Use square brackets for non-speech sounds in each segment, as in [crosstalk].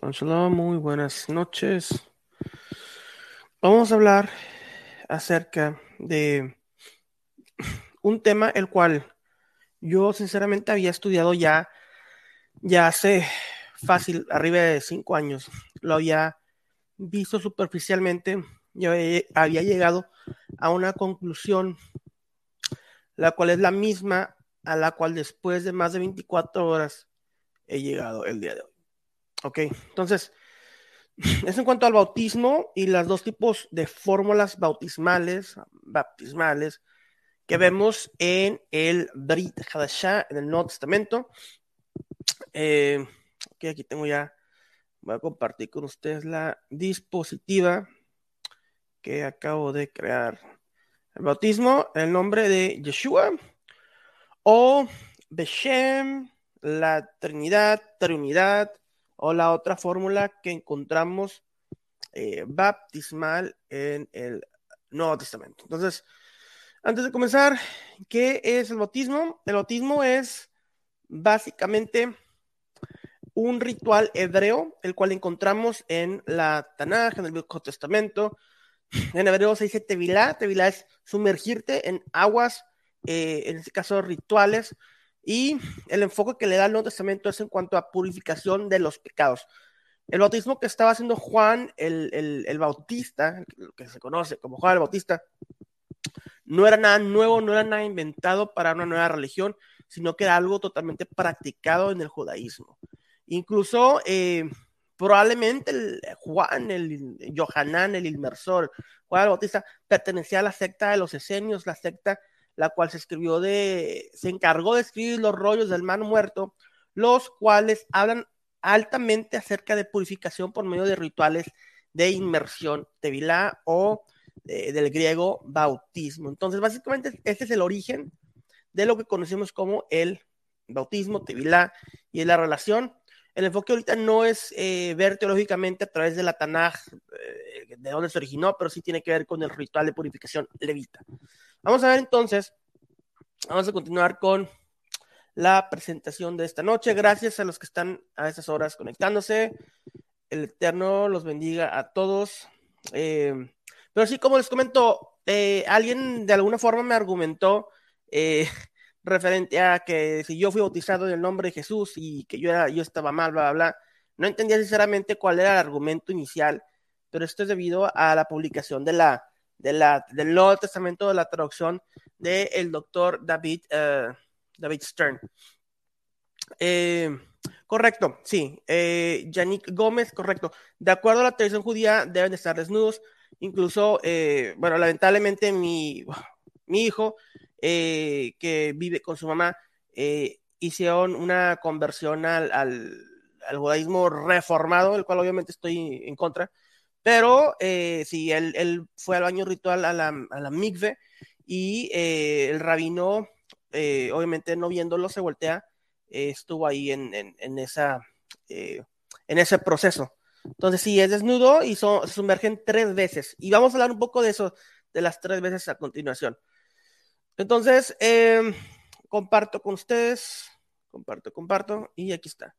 Shalom, muy buenas noches. Vamos a hablar acerca de un tema el cual yo sinceramente había estudiado ya, ya hace fácil, arriba de cinco años. Lo había visto superficialmente y había llegado a una conclusión, la cual es la misma a la cual después de más de 24 horas he llegado el día de hoy. Ok, entonces, [sniffs] es en cuanto al bautismo y las dos tipos de fórmulas bautismales, baptismales, que vemos en el Brit Hadashah, en el Nuevo Testamento. [sniffs] Eh, ok, aquí tengo ya, voy a compartir con ustedes la dispositiva que acabo de crear. El bautismo, el nombre de Yeshua o Beshem, la Trinidad, Trinidad, o la otra fórmula que encontramos eh, baptismal en el Nuevo Testamento. Entonces, antes de comenzar, ¿qué es el bautismo? El bautismo es básicamente un ritual hebreo, el cual encontramos en la Tanaj, en el Viejo Testamento. En hebreo se dice tevilá, tevilá es sumergirte en aguas, eh, en este caso rituales, y el enfoque que le da el Nuevo Testamento es en cuanto a purificación de los pecados. El bautismo que estaba haciendo Juan el, el, Bautista, que se conoce como Juan el Bautista, no era nada nuevo, no era nada inventado para una nueva religión, sino que era algo totalmente practicado en el judaísmo. Incluso eh, probablemente el Juan, el Johanán, el inmersor, Juan el Bautista, pertenecía a la secta de los esenios, la secta la cual se escribió de, se encargó de escribir los rollos del man muerto, los cuales hablan altamente acerca de purificación por medio de rituales de inmersión, tevilá o eh, del griego bautismo. Entonces, básicamente, este es el origen de lo que conocemos como el bautismo, tevilá, y la relación. El enfoque ahorita no es eh, ver teológicamente a través de la Tanaj, eh, de dónde se originó, pero sí tiene que ver con el ritual de purificación levita. Vamos a ver entonces, vamos a continuar con la presentación de esta noche. Gracias a los que están a estas horas conectándose. El Eterno los bendiga a todos. Eh, pero sí, como les comento, eh, alguien de alguna forma me argumentó eh, [laughs] referente a que si yo fui bautizado en el nombre de Jesús y que yo, era, yo estaba mal, bla, bla, bla. No entendía sinceramente cuál era el argumento inicial, pero esto es debido a la publicación de la de la, del Nuevo Testamento de la traducción del el doctor David, uh, David Stern. Eh, correcto, sí. Eh, Yannick Gómez, correcto. De acuerdo a la tradición judía, deben estar desnudos. Incluso, eh, bueno, lamentablemente mi, mi hijo, eh, que vive con su mamá, hicieron una conversión al, al, al judaísmo reformado, el cual obviamente estoy en contra. Pero eh, sí, él, fue al baño ritual a la, a la mikve y eh, el rabino, eh, obviamente no viéndolo, se voltea, eh, estuvo ahí en, ese proceso. Entonces, sí, es desnudo y se sumergen tres veces. Y vamos a hablar un poco de eso, de las tres veces a continuación. Entonces, em, comparto con ustedes, comparto, comparto, y aquí está.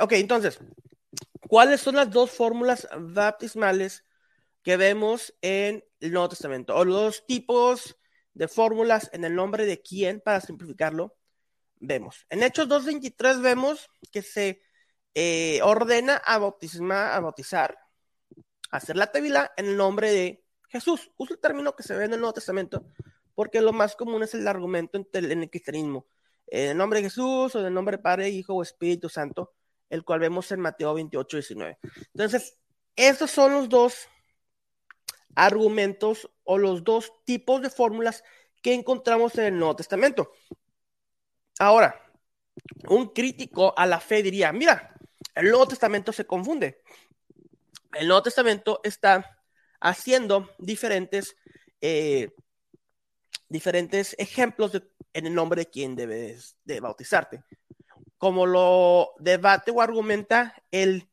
Ok, entonces, ¿Cuáles son las dos fórmulas baptismales que vemos en el Nuevo Testamento? O los dos tipos de fórmulas en el nombre de quién, para simplificarlo, vemos. En Hechos 2.23 vemos que se eh, ordena a, bautismar, a bautizar, a hacer la tevila en el nombre de Jesús. Uso el término que se ve en el Nuevo Testamento porque lo más común es el argumento en el cristianismo. En el nombre de Jesús o en el nombre de Padre, Hijo o Espíritu Santo el cual vemos en Mateo 28, 19. Entonces, estos son los dos argumentos o los dos tipos de fórmulas que encontramos en el Nuevo Testamento. Ahora, un crítico a la fe diría, mira, el Nuevo Testamento se confunde. El Nuevo Testamento está haciendo diferentes, eh, diferentes ejemplos en el nombre de quien debes de bautizarte como lo debate o argumenta el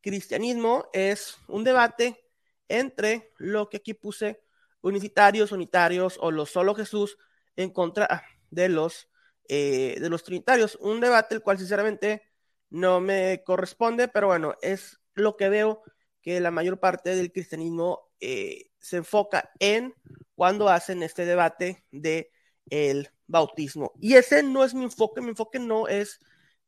cristianismo, es un debate entre lo que aquí puse, unicitarios, unitarios o los solo Jesús en contra de los, eh, de los trinitarios. Un debate el cual sinceramente no me corresponde, pero bueno, es lo que veo que la mayor parte del cristianismo eh, se enfoca en cuando hacen este debate de el bautismo. Y ese no es mi enfoque, mi enfoque no es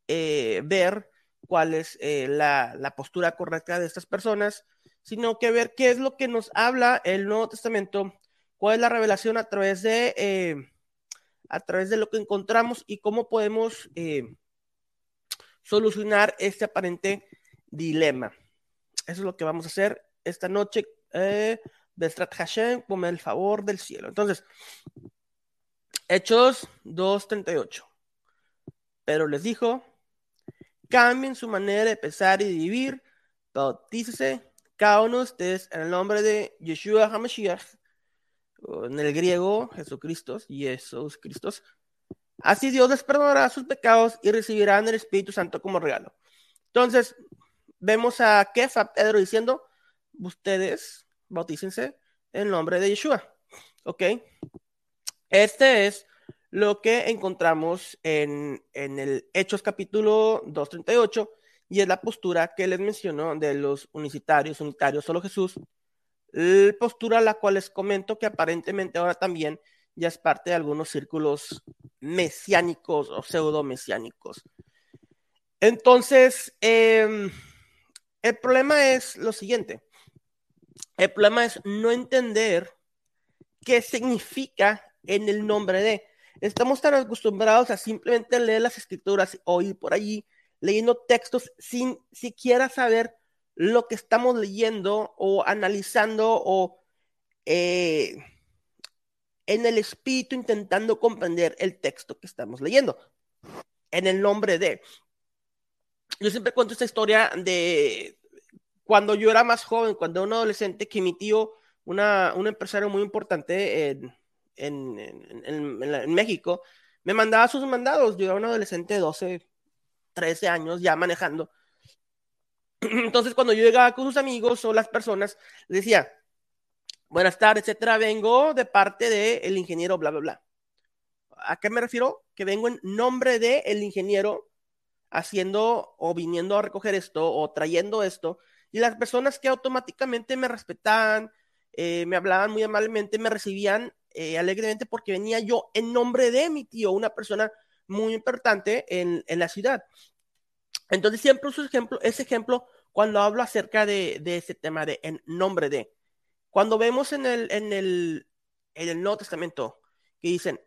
eh, ver cuál es eh, la, la, postura correcta de estas personas, sino que ver qué es lo que nos habla el Nuevo Testamento, cuál es la revelación a través de, a través de lo que encontramos y cómo podemos solucionar este aparente dilema. Eso es lo que vamos a hacer esta noche. Eh, Hashem, con el favor del cielo. Entonces, Hechos 2.38. Pero les dijo, cambien su manera de pensar y de vivir, bautícese cada uno de ustedes en el nombre de Yeshua HaMashiach, en el griego Jesucristo, Jesús Cristo. Así Dios les perdonará sus pecados y recibirán el Espíritu Santo como regalo. Entonces, vemos a Kefa, Pedro, diciendo, ustedes bautícense en nombre de Yeshua. ¿Ok? Este es lo que encontramos en, en el Hechos capítulo 238 y es la postura que les mencionó de los unicitarios, unitarios, solo Jesús. La postura a la cual les comento que aparentemente ahora también ya es parte de algunos círculos mesiánicos o pseudo mesiánicos. Entonces, eh, el problema es lo siguiente. El problema es no entender qué significa en el nombre de. Estamos tan acostumbrados a simplemente leer las escrituras o ir por allí leyendo textos sin siquiera saber lo que estamos leyendo o analizando o eh, en el espíritu intentando comprender el texto que estamos leyendo. En el nombre de. Yo siempre cuento esta historia de cuando yo era más joven, cuando era un adolescente, que mi tío, una, un empresario muy importante en, en, en, México, me mandaba sus mandados. Yo era un adolescente de 12, 13 años ya manejando. [clears throat] Entonces, cuando yo llegaba con sus amigos o las personas, decía, buenas tardes, etcétera, vengo de parte del ingeniero, bla, bla, bla. ¿A qué me refiero? Que vengo en nombre del el ingeniero haciendo o viniendo a recoger esto o trayendo esto, y las personas que automáticamente me respetaban, eh, me hablaban muy amablemente, me recibían eh, alegremente porque venía yo en nombre de mi tío, una persona muy importante en, en la ciudad. Entonces siempre uso ejemplo, ese ejemplo cuando hablo acerca de, de ese tema de en nombre de. Cuando vemos en el, en el, en el Nuevo Testamento que dicen,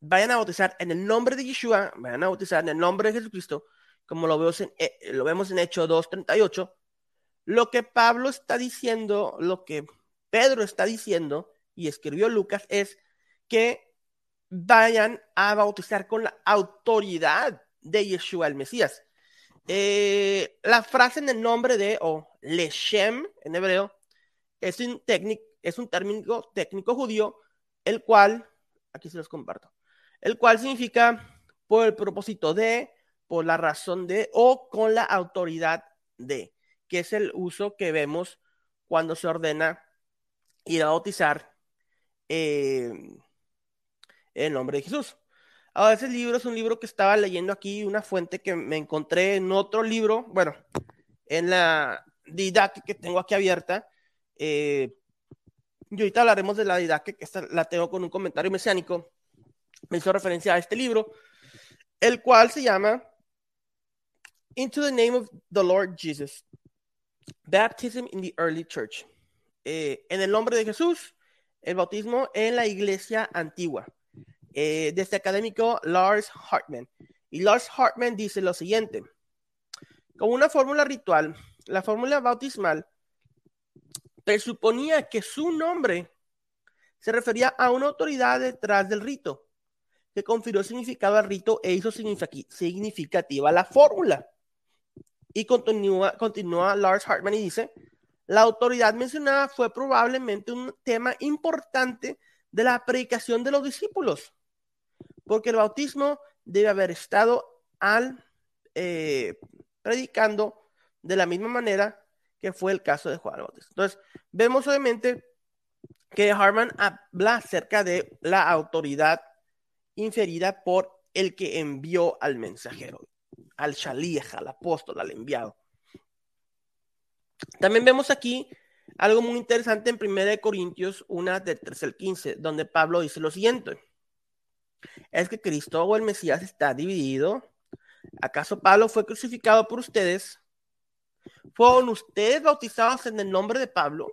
vayan a bautizar en el nombre de Yeshua, vayan a bautizar en el nombre de Jesucristo, como lo vemos en, eh, lo vemos en Hechos 2.38, lo que Pablo está diciendo, lo que Pedro está diciendo y escribió Lucas es que vayan a bautizar con la autoridad de Yeshua el Mesías. Eh, la frase en el nombre de, o Leshem en hebreo, es un, es un término técnico judío, el cual, aquí se los comparto, el cual significa por el propósito de, por la razón de o con la autoridad de, que es el uso que vemos cuando se ordena ir a bautizar eh, en nombre de Jesús. Ahora, ese libro es un libro que estaba leyendo aquí, una fuente que me encontré en otro libro, bueno, en la didáctica que tengo aquí abierta. Eh, y ahorita hablaremos de la didáctica, que esta la tengo con un comentario mesiánico me hizo referencia a este libro, el cual se llama Into the Name of the Lord Jesus, Baptism in the Early Church. Eh, en el nombre de Jesús, el bautismo en la iglesia antigua. Eh, de este académico Lars Hartman. Y Lars Hartman dice lo siguiente. Como una fórmula ritual, la fórmula bautismal presuponía que su nombre se refería a una autoridad detrás del rito, que confirió significado al rito e hizo significativa la fórmula. Y continúa, continúa Lars Hartman y dice, la autoridad mencionada fue probablemente un tema importante de la predicación de los discípulos, porque el bautismo debe haber estado al eh, predicando de la misma manera que fue el caso de Juan Bautista. Entonces, vemos obviamente que Hartman habla acerca de la autoridad inferida por el que envió al mensajero. al shalih, al apóstol, al enviado. También vemos aquí algo muy interesante en 1 Corintios 1 del 13 al 15, donde Pablo dice lo siguiente. Es que Cristo o el Mesías está dividido. ¿Acaso Pablo fue crucificado por ustedes? ¿Fueron ustedes bautizados en el nombre de Pablo?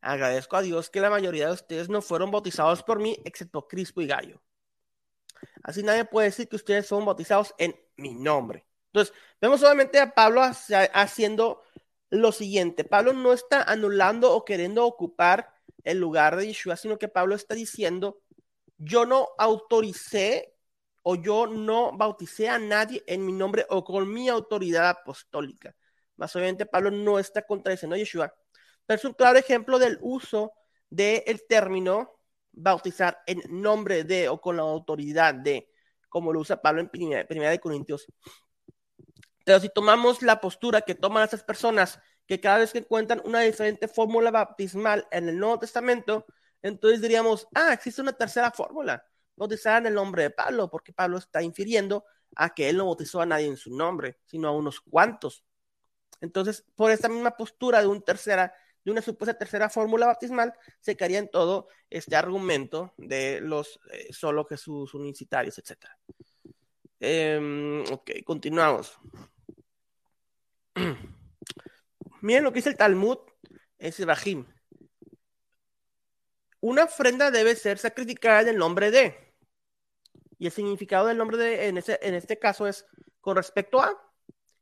Agradezco a Dios que la mayoría de ustedes no fueron bautizados por mí, excepto Crispo y Gallo. Así nadie puede decir que ustedes son bautizados en mi nombre. Entonces, vemos obviamente a Pablo haciendo lo siguiente. Pablo no está anulando o queriendo ocupar el lugar de Yeshua, sino que Pablo está diciendo, yo no autoricé o yo no bauticé a nadie en mi nombre o con mi autoridad apostólica. Más obviamente Pablo no está contradiciendo a Yeshua, pero es un claro ejemplo del uso del término bautizar en nombre de o con la autoridad de, como lo usa Pablo en Primera, primera de Corintios. Pero si tomamos la postura que toman esas personas que cada vez que encuentran una diferente fórmula bautismal en el Nuevo Testamento, entonces diríamos, ah, existe una tercera fórmula, bautizar en el nombre de Pablo, porque Pablo está infiriendo a que él no bautizó a nadie en su nombre, sino a unos cuantos. Entonces, por esta misma postura de un tercera de una supuesta tercera fórmula bautismal, se caería en todo este argumento de los eh, solo Jesús unicitarios, etc. Em, ok, continuamos. [clears throat] Miren lo que dice el Talmud en Sebahim. Una ofrenda debe ser sacrificada en el nombre de. Y el significado del nombre de en, ese, en este caso es con respecto a.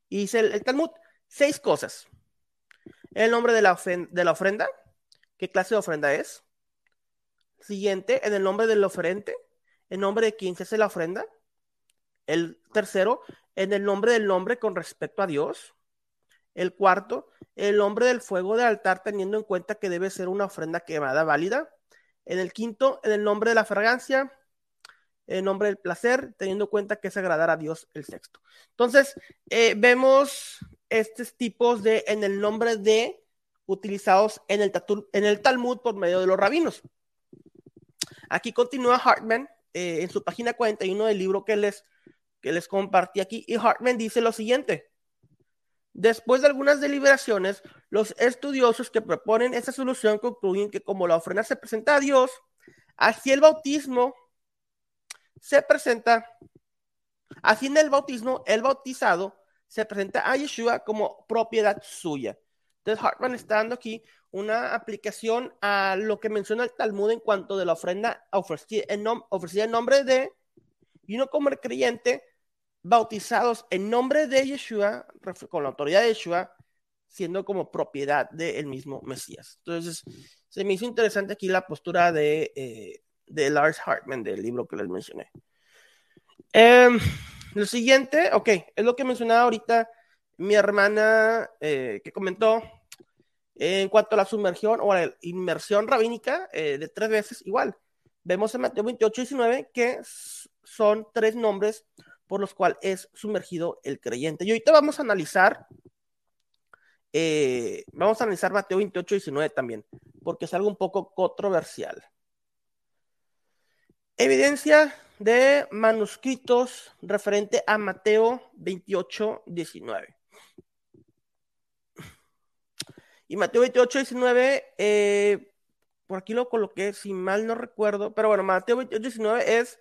Y dice el Talmud seis cosas el nombre de la, de la ofrenda, qué clase de ofrenda es. Siguiente, en el nombre del oferente, el nombre de quién se hace la ofrenda. El tercero, en el nombre del nombre con respecto a Dios. El cuarto, el nombre del fuego del altar, teniendo en cuenta que debe ser una ofrenda quemada válida. En el quinto, en el nombre de la fragancia, el nombre del placer, teniendo en cuenta que es agradar a Dios el sexto. Entonces, eh, vemos estos tipos de en el nombre de utilizados en el, en el Talmud por medio de los rabinos. Aquí continúa Hartman eh, en su página 41 del libro que les, que les compartí aquí y Hartman dice lo siguiente. Después de algunas deliberaciones, los estudiosos que proponen esta solución concluyen que como la ofrenda se presenta a Dios, así el bautismo se presenta, así en el bautismo, el bautizado se presenta a Yeshua como propiedad suya. Entonces Hartman está dando aquí una aplicación a lo que menciona el Talmud en cuanto de la ofrenda ofrecida en, nombre de, y uno como el creyente, bautizados en nombre de Yeshua, con la autoridad de Yeshua, siendo como propiedad del mismo Mesías. Entonces, se me hizo interesante aquí la postura de, eh, de Lars Hartman del libro que les mencioné. Eh, lo siguiente, ok, es lo que mencionaba ahorita mi hermana eh, que comentó en cuanto a la sumergión o a la inmersión rabínica eh, de tres veces, igual. Vemos en Mateo 28 y 19 que son tres nombres por los cuales es sumergido el creyente. Y ahorita vamos a analizar, eh, vamos a analizar Mateo 28 y 19 también, porque es algo un poco controversial. Evidencia de manuscritos referente a Mateo 28, 19. Y Mateo 28, 19, eh, por aquí lo coloqué, si mal no recuerdo, pero bueno, Mateo 28, 19 es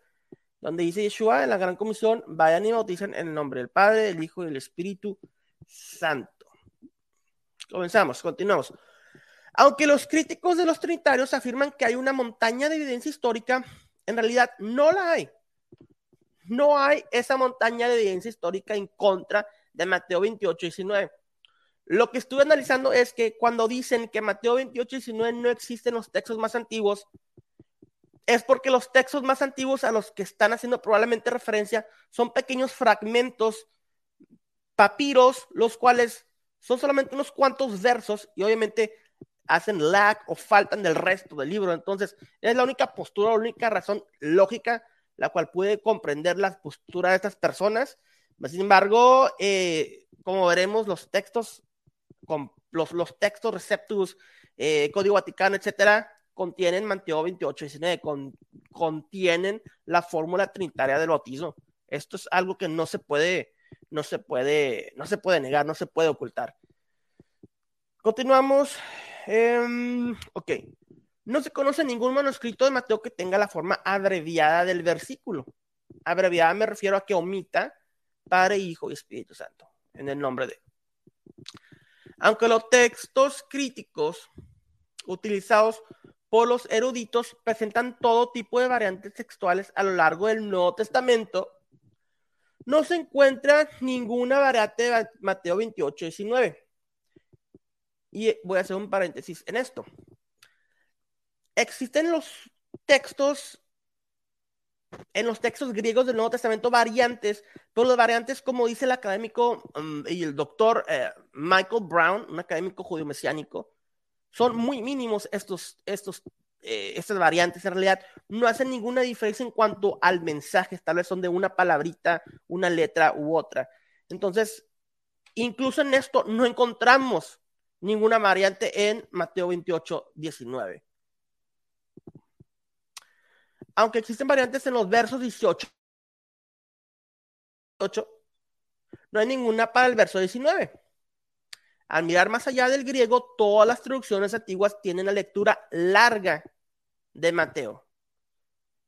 donde dice Yeshua en la gran comisión, vayan y bauticen en el nombre del Padre, del Hijo y del Espíritu Santo. Comenzamos, continuamos. Aunque los críticos de los trinitarios afirman que hay una montaña de evidencia histórica en realidad no la hay. No hay esa montaña de evidencia histórica en contra de Mateo 28, 19. Lo que estuve analizando es que cuando dicen que Mateo 28, 19 no existen los textos más antiguos, es porque los textos más antiguos a los que están haciendo probablemente referencia son pequeños fragmentos, papiros, los cuales son solamente unos cuantos versos y obviamente hacen lag o faltan del resto del libro. Entonces, es la única postura, la única razón lógica la cual puede comprender la postura de estas personas. Sin embargo, eh, como veremos, los textos, con los, los textos receptus, eh, Código Vaticano, etcétera, contienen Mateo 28, 19, con, contienen la fórmula trinitaria del bautismo. Esto es algo que no se puede, no se puede, no se puede negar, no se puede ocultar. Continuamos. Em, ok. No se conoce ningún manuscrito de Mateo que tenga la forma abreviada del versículo. Abreviada me refiero a que omita Padre, Hijo y Espíritu Santo en el nombre de. Aunque los textos críticos utilizados por los eruditos presentan todo tipo de variantes textuales a lo largo del Nuevo Testamento, no se encuentra ninguna variante de Mateo 28, 19. Y voy a hacer un paréntesis en esto. Existen los textos, en los textos griegos del Nuevo Testamento, variantes, pero las variantes, como dice el académico um, y el doctor eh, Michael Brown, un académico judío mesiánico, son muy mínimos estos, estos, eh, estas variantes. En realidad, no hacen ninguna diferencia en cuanto al mensaje, tal vez son de una palabrita, una letra u otra. Entonces, incluso en esto no encontramos ninguna variante en Mateo 28, 19. Aunque existen variantes en los versos 18, no hay ninguna para el verso 19. Al mirar más allá del griego, todas las traducciones antiguas tienen la lectura larga de Mateo.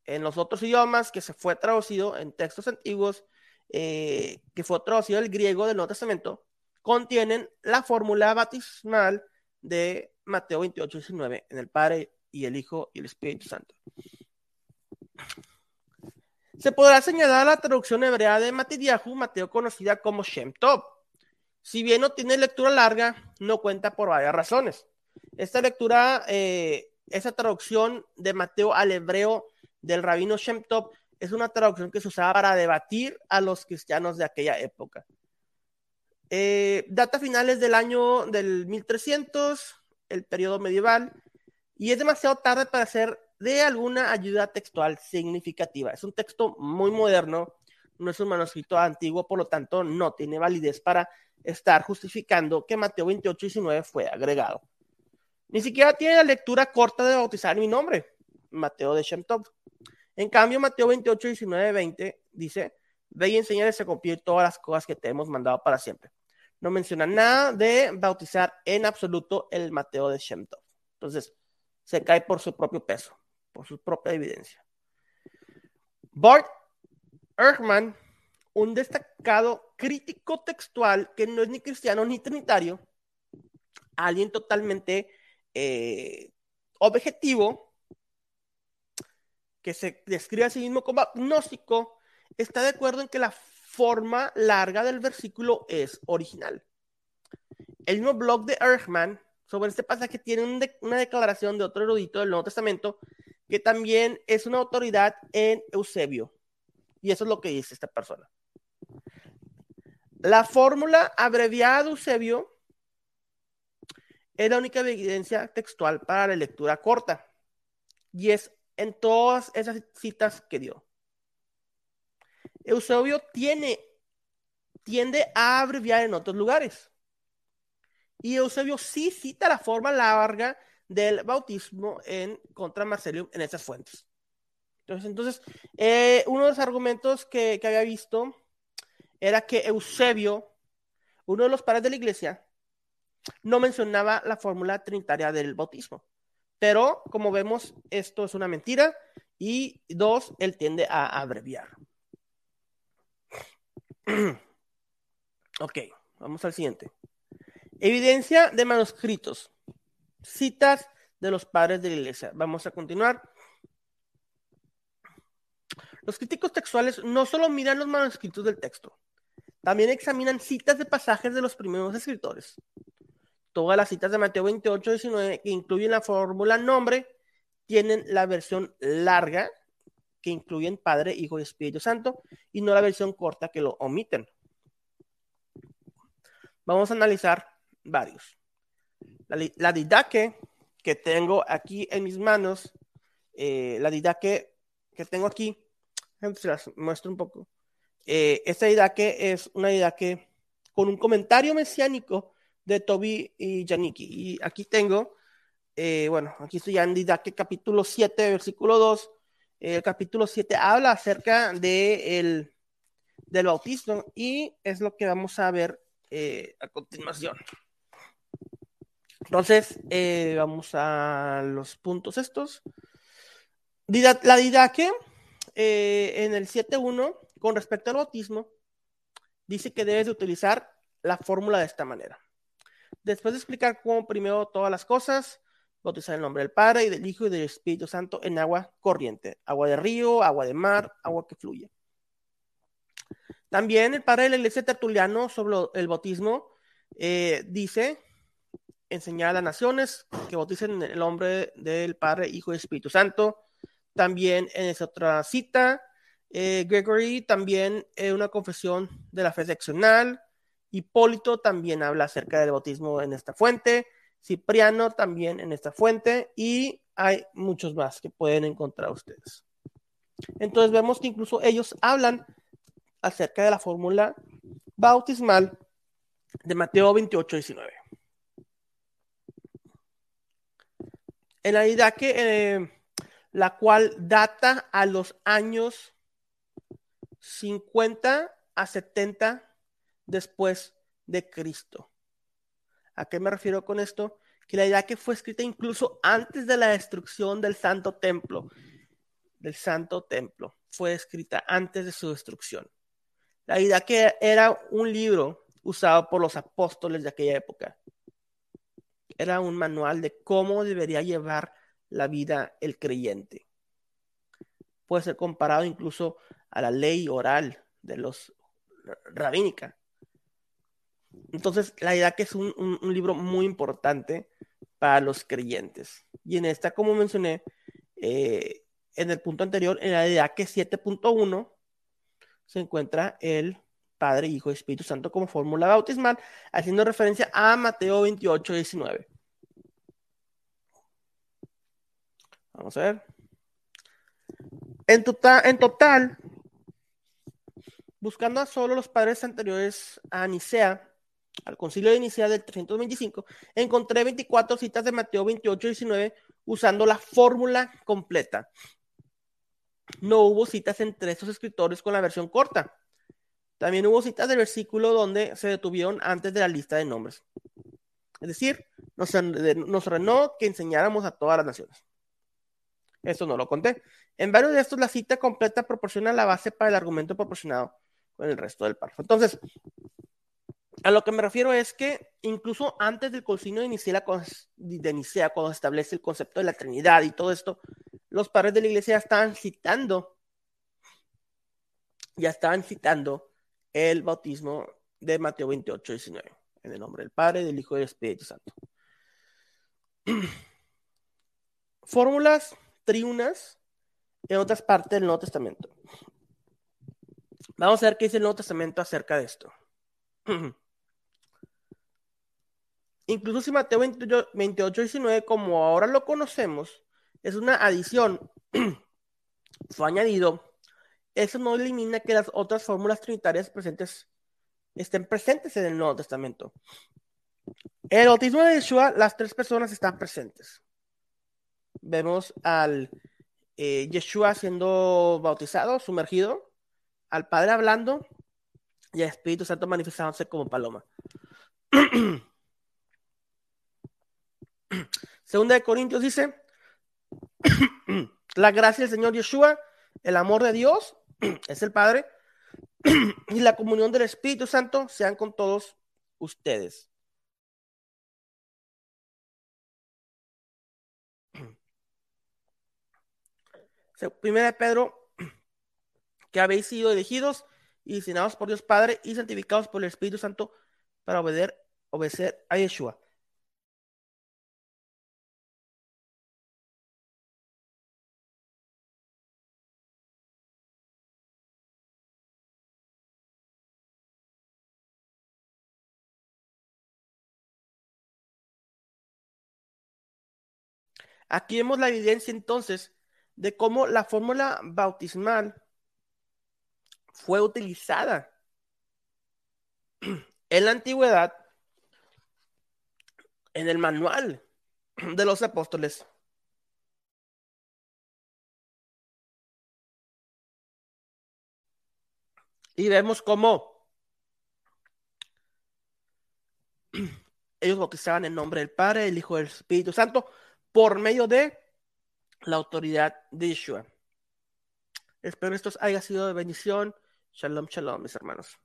En los otros idiomas que se fue traducido en textos antiguos, eh, que fue traducido el griego del Nuevo Testamento, contienen la fórmula batismal de Mateo 28, 19, en el Padre y el Hijo y el Espíritu Santo. Se podrá señalar la traducción hebrea de Matidyahu, Mateo conocida como Shem Tov. Si bien no tiene lectura larga, no cuenta por varias razones. Esta lectura, eh, esa traducción de Mateo al hebreo del rabino Shem Tov es una traducción que se usaba para debatir a los cristianos de aquella época. Eh, data finales del año del 1300, el periodo medieval, y es demasiado tarde para hacer de alguna ayuda textual significativa. Es un texto muy moderno, no es un manuscrito antiguo, por lo tanto no tiene validez para estar justificando que Mateo 28 y 19 fue agregado. Ni siquiera tiene la lectura corta de bautizar mi nombre, Mateo de Shemtov. En cambio, Mateo 28, 19, 20 dice, ve y enseñarles a cumplir todas las cosas que te hemos mandado para siempre no menciona nada de bautizar en absoluto el Mateo de Shemtov. Entonces, se cae por su propio peso, por su propia evidencia. Bart Ehrman, un destacado crítico textual que no es ni cristiano ni trinitario, alguien totalmente eh, objetivo, que se describe a sí mismo como agnóstico, está de acuerdo en que la forma larga del versículo es original. El mismo blog de Erchman sobre este pasaje tiene una declaración de otro erudito del Nuevo Testamento que también es una autoridad en Eusebio. Y eso es lo que dice esta persona. La fórmula abreviada de Eusebio es la única evidencia textual para la lectura corta. Y es en todas esas citas que dio. Eusebio tiene, tiende a abreviar en otros lugares. Y Eusebio sí cita la forma larga del bautismo en contra Marcelium en esas fuentes. Entonces, entonces eh, uno de los argumentos que, que había visto era que Eusebio, uno de los padres de la iglesia, no mencionaba la fórmula trinitaria del bautismo. Pero, como vemos, esto es una mentira. Y dos, él tiende a abreviar. [clears throat] ok, vamos al siguiente. Evidencia de manuscritos. Citas de los padres de la iglesia. Vamos a continuar. Los críticos textuales no solo miran los manuscritos del texto, también examinan citas de pasajes de los primeros escritores. Todas las citas de Mateo 28, 19 que incluyen la fórmula nombre tienen la versión larga que incluyen Padre, Hijo y Espíritu Santo, y no la versión corta que lo omiten. Vamos a analizar varios. La, didaque que tengo aquí en mis manos, eh, la didaque que tengo aquí, se las muestro un poco. Eh, esta didaque es una didaque con un comentario mesiánico de Toby y Yaniki. Y aquí tengo, eh, bueno, aquí estoy ya en didaque capítulo 7, versículo 2, el capítulo 7 habla acerca de el, del bautismo y es lo que vamos a ver eh, a continuación. Entonces, eh, vamos a los puntos estos. La didaque eh, en el 7.1, con respecto al bautismo, dice que debes de utilizar la fórmula de esta manera. Después de explicar cómo primero todas las cosas, bautizar el nombre del Padre y del Hijo y del Espíritu Santo en agua corriente, agua de río, agua de mar, agua que fluye. También el padre de la iglesia tertuliano sobre el bautismo eh, dice enseñar a las naciones que bauticen en el nombre del Padre, Hijo y Espíritu Santo. También en esa otra cita, eh, Gregory también en una confesión de la fe seccional. Hipólito también habla acerca del bautismo en esta fuente. Cipriano también en esta fuente. Y hay muchos más que pueden encontrar ustedes. Entonces vemos que incluso ellos hablan acerca de la fórmula bautismal de Mateo 28, 19. En realidad que eh, la cual data a los años 50 a 70 después de Cristo. ¿A qué me refiero con esto? Que la idea que fue escrita incluso antes de la destrucción del Santo Templo, del Santo Templo, fue escrita antes de su destrucción. La idea que era un libro usado por los apóstoles de aquella época. Era un manual de cómo debería llevar la vida el creyente. Puede ser comparado incluso a la ley oral de los rabínica. Entonces, la idea que es un, libro muy importante para los creyentes. Y en esta, como mencioné, eh, en el punto anterior, en la idea que 7.1 se encuentra el Padre, Hijo y Espíritu Santo como fórmula bautismal, haciendo referencia a Mateo 28, 19. Vamos a ver. En total, en total, buscando a solo los padres anteriores a Nicea, al concilio de Nicea del 325, encontré 24 citas de Mateo 28, 19 usando la fórmula completa. No hubo citas entre estos escritores con la versión corta. También hubo citas del versículo donde se detuvieron antes de la lista de nombres. Es decir, nos ordenó que enseñáramos a todas las naciones. Eso no lo conté. En varios de estos, la cita completa proporciona la base para el argumento proporcionado con el resto del párrafo. Entonces, a lo que me refiero es que incluso antes del concilio de de Nicea, cuando se establece el concepto de la Trinidad y todo esto, los padres de la iglesia estaban citando, ya estaban citando el bautismo de Mateo 28, 19, en el nombre del Padre, del Hijo y del Espíritu Santo. [clears throat] Fórmulas triunas en otras partes del Nuevo Testamento. Vamos a ver qué dice el Nuevo Testamento acerca de esto. [clears throat] Incluso si Mateo 28, 19, como ahora lo conocemos, es una adición, [clears throat] fue añadido, eso no elimina que las otras fórmulas trinitarias presentes estén presentes en el Nuevo Testamento. En el bautismo de Yeshua, las tres personas están presentes. Vemos al eh, Yeshua siendo bautizado, sumergido, al Padre hablando y al Espíritu Santo manifestándose como paloma. [clears throat] Segunda de Corintios dice, [clears throat] la gracia del Señor Yeshua, el amor de Dios, [clears throat] es el Padre, y la comunión del Espíritu Santo sean con todos ustedes. Primera de Pedro, [clears throat] que habéis sido elegidos y designados por Dios Padre y santificados por el Espíritu Santo para obedecer, obedecer a Yeshua. Aquí vemos la evidencia entonces de cómo la fórmula bautismal fue utilizada [clears throat] en la antigüedad en el manual de los apóstoles. Y vemos cómo [clears throat] ellos bautizaban en nombre del Padre, el Hijo y del Espíritu Santo por medio de la autoridad de Yeshua. Espero esto haya sido de bendición. Shalom, shalom, mis hermanos.